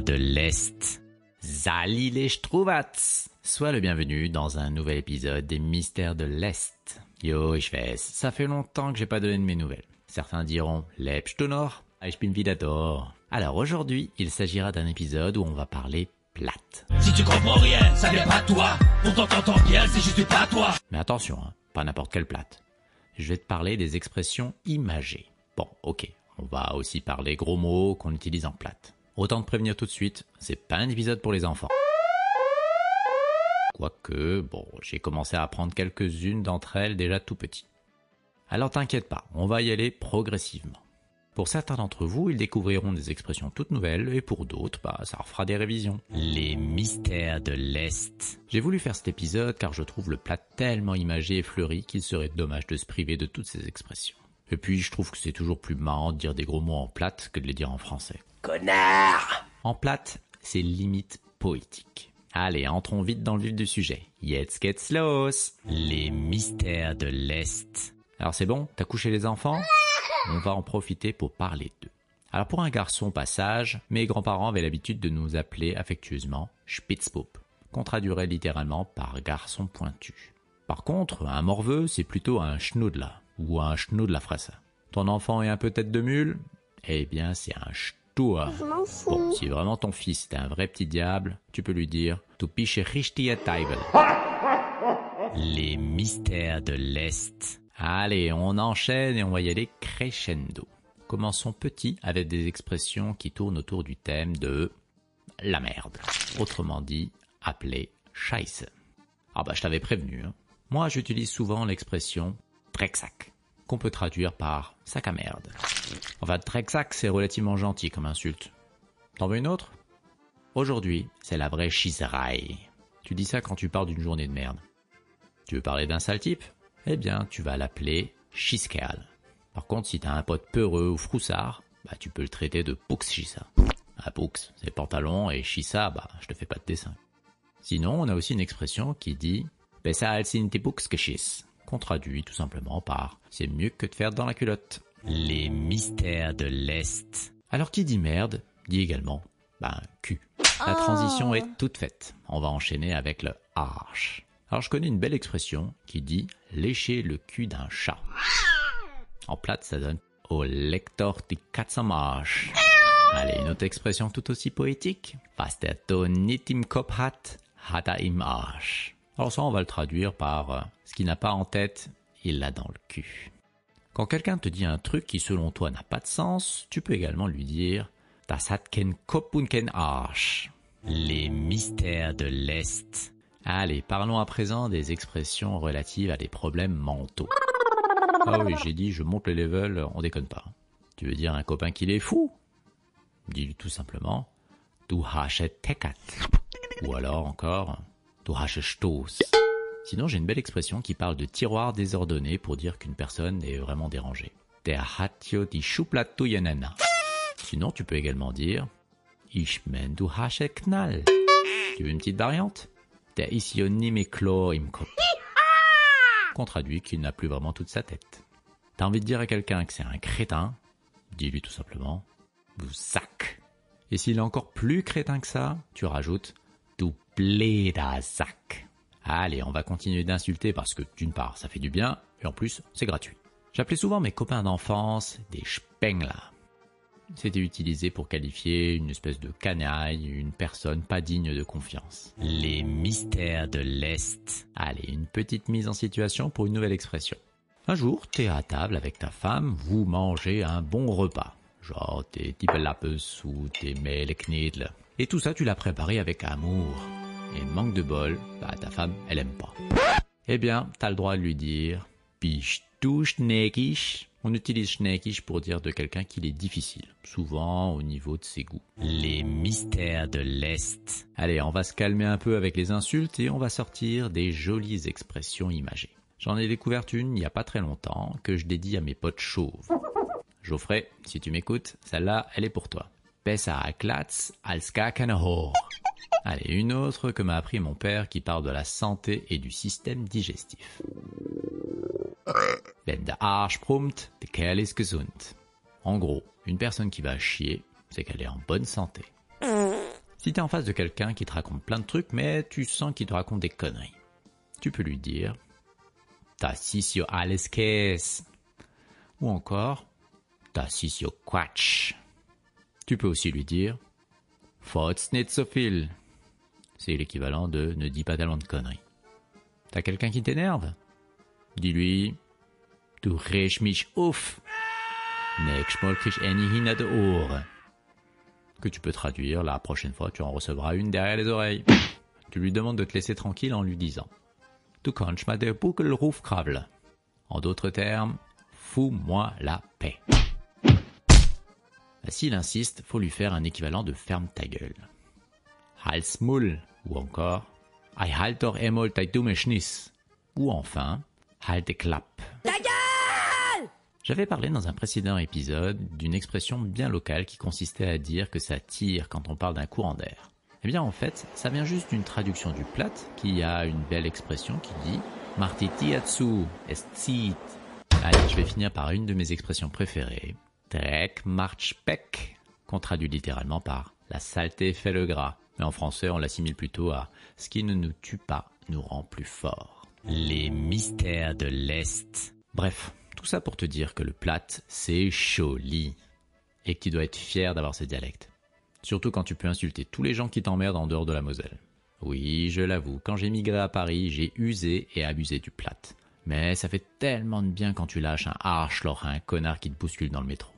de l'Est. Zali les. Sois le bienvenu dans un nouvel épisode des mystères de l'Est. Yo, ich weiß, ça fait longtemps que j'ai pas donné de mes nouvelles. Certains diront, Lebst du noch? Ich bin wieder da. Alors aujourd'hui, il s'agira d'un épisode où on va parler plate. Si tu comprends rien, ça vient pas toi. Pourtant t'entends bien, c'est juste pas toi. Mais attention, hein, pas n'importe quelle plate. Je vais te parler des expressions imagées. Bon, ok, on va aussi parler gros mots qu'on utilise en plate. Autant te prévenir tout de suite, c'est pas un épisode pour les enfants. Quoique, bon, j'ai commencé à apprendre quelques-unes d'entre elles déjà tout petit. Alors t'inquiète pas, on va y aller progressivement. Pour certains d'entre vous, ils découvriront des expressions toutes nouvelles et pour d'autres, bah, ça refera des révisions. Les mystères de l'Est. J'ai voulu faire cet épisode car je trouve le plat tellement imagé et fleuri qu'il serait dommage de se priver de toutes ces expressions. Et puis, je trouve que c'est toujours plus marrant de dire des gros mots en plate que de les dire en français. Connard En plate, c'est limite poétique. Allez, entrons vite dans le vif du sujet. Jetzt geht's los Les mystères de l'Est. Alors c'est bon, t'as couché les enfants? On va en profiter pour parler d'eux. Alors pour un garçon passage, mes grands-parents avaient l'habitude de nous appeler affectueusement Spitzpup, qu'on traduirait littéralement par garçon pointu. Par contre, un morveux, c'est plutôt un schnoudla, ou un schnoudla frassa. Ton enfant est un peu tête de mule? Eh bien, c'est un Stour. Bon, si vraiment ton fils est un vrai petit diable, tu peux lui dire Tu piche richtige Teibel. Les mystères de l'Est. Allez, on enchaîne et on va y aller crescendo. Commençons petit avec des expressions qui tournent autour du thème de la merde. Autrement dit, appelé Scheiße. Ah bah je t'avais prévenu. Hein. Moi j'utilise souvent l'expression Drecksack, qu'on peut traduire par sac à merde. Enfin, Drecksack c'est relativement gentil comme insulte. T'en veux une autre? Aujourd'hui, c'est la vraie Schisserei. Tu dis ça quand tu parles d'une journée de merde. Tu veux parler d'un sale type? Eh bien, tu vas l'appeler Schiskerl. Par contre, si t'as un pote peureux ou froussard, bah tu peux le traiter de Puxschissa. Ah, Pux, c'est pantalon et Chissa, bah je te fais pas de dessin. Sinon, on a aussi une expression qui dit Besser als in die Buchsgeschiss, qu'on traduit tout simplement par C'est mieux que de faire dans la culotte. Les mystères de l'Est. Alors qui dit merde, dit également, ben, cul. La transition est toute faite. On va enchaîner avec le arche. Alors je connais une belle expression qui dit lécher le cul d'un chat. En plate, ça donne au lector die Katz am Arsch. Allez, une autre expression tout aussi poétique. Was der Ton nicht im Kopf hat, hat er im Arsch. Alors ça, on va le traduire par euh, ce qui n'a pas en tête, il l'a dans le cul. Quand quelqu'un te dit un truc qui selon toi n'a pas de sens, tu peux également lui dire Das hat kein Kopf Arsch. Les mystères de l'Est. Allez, parlons à présent des expressions relatives à des problèmes mentaux. Ah oui, j'ai dit je monte le level, on déconne pas. Tu veux dire un copain qu'il est fou? Dis-lui tout simplement Du hast tekat. Ou alors encore Du hast Stoß. Sinon, j'ai une belle expression qui parle de tiroir désordonné pour dire qu'une personne est vraiment dérangée. Der hat jo die Schublade. Sinon, tu peux également dire Ich mein du Knall. Tu veux une petite variante? Der im. Qu'on traduit qu'il n'a plus vraiment toute sa tête. T'as envie de dire à quelqu'un que c'est un crétin? Dis-lui tout simplement Du sac. Et s'il est encore plus crétin que ça, tu rajoutes Du. Allez, on va continuer d'insulter parce que d'une part, ça fait du bien, et en plus, c'est gratuit. J'appelais souvent mes copains d'enfance des spengler. C'était utilisé pour qualifier une espèce de canaille, une personne pas digne de confiance. Les mystères de l'Est. Allez, une petite mise en situation pour une nouvelle expression. Un jour, t'es à table avec ta femme, vous mangez un bon repas. Genre tes tippelappes ou tes mehlknedle. Et tout ça, tu l'as préparé avec amour. Et manque de bol, bah ta femme, elle aime pas. Eh bien, t'as le droit de lui dire Bist du On utilise schneckig pour dire de quelqu'un qu'il est difficile, souvent au niveau de ses goûts. Les mystères de l'Est. Allez, on va se calmer un peu avec les insultes et on va sortir des jolies expressions imagées. J'en ai découvert une il y a pas très longtemps que je dédie à mes potes chauves. Geoffrey, si tu m'écoutes, celle-là, elle est pour toi. Besser Klatz als gar. Allez, une autre que m'a appris mon père qui parle de la santé et du système digestif. Wenn Arsch brummt. En gros, une personne qui va chier, c'est qu'elle est en bonne santé. Si t'es en face de quelqu'un qui te raconte plein de trucs, mais tu sens qu'il te raconte des conneries, tu peux lui dire Das ist ja alles. Ou encore Das ist ja Quatsch. Tu peux aussi lui dire Fotz nicht. C'est l'équivalent de ne dis pas tellement de conneries. T'as quelqu'un qui t'énerve? Dis-lui Du mich auf. De. Que tu peux traduire, la prochaine fois tu en recevras une derrière les oreilles. Tu lui demandes de te laisser tranquille en lui disant Du kannst mal. En d'autres termes, fous-moi la paix. S'il insiste, faut lui faire un équivalent de ferme ta gueule. Halsmull ou encore Ei halt doch einmal ta dumme Schniss ou enfin Halte Klapp. J'avais parlé dans un précédent épisode d'une expression bien locale qui consistait à dire que ça tire quand on parle d'un courant d'air. Eh bien en fait, ça vient juste d'une traduction du plat qui a une belle expression qui dit Martitiatsu est zieht. Allez, je vais finir par une de mes expressions préférées. Trek marchpeck, qu'on traduit littéralement par la saleté fait le gras. Mais en français, on l'assimile plutôt à ce qui ne nous tue pas nous rend plus forts. Les mystères de l'Est. Bref, tout ça pour te dire que le plat, c'est joli. Et que tu dois être fier d'avoir ce dialecte. Surtout quand tu peux insulter tous les gens qui t'emmerdent en dehors de la Moselle. Oui, je l'avoue, quand j'ai migré à Paris, j'ai usé et abusé du plat. Mais ça fait tellement de bien quand tu lâches un à un connard qui te bouscule dans le métro.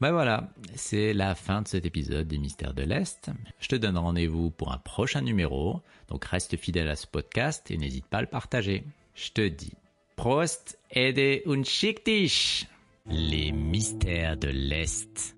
Ben voilà, c'est la fin de cet épisode des Mystères de l'Est. Je te donne rendez-vous pour un prochain numéro, donc reste fidèle à ce podcast et n'hésite pas à le partager. Je te dis Prost, Ede und schick Les Mystères de l'Est.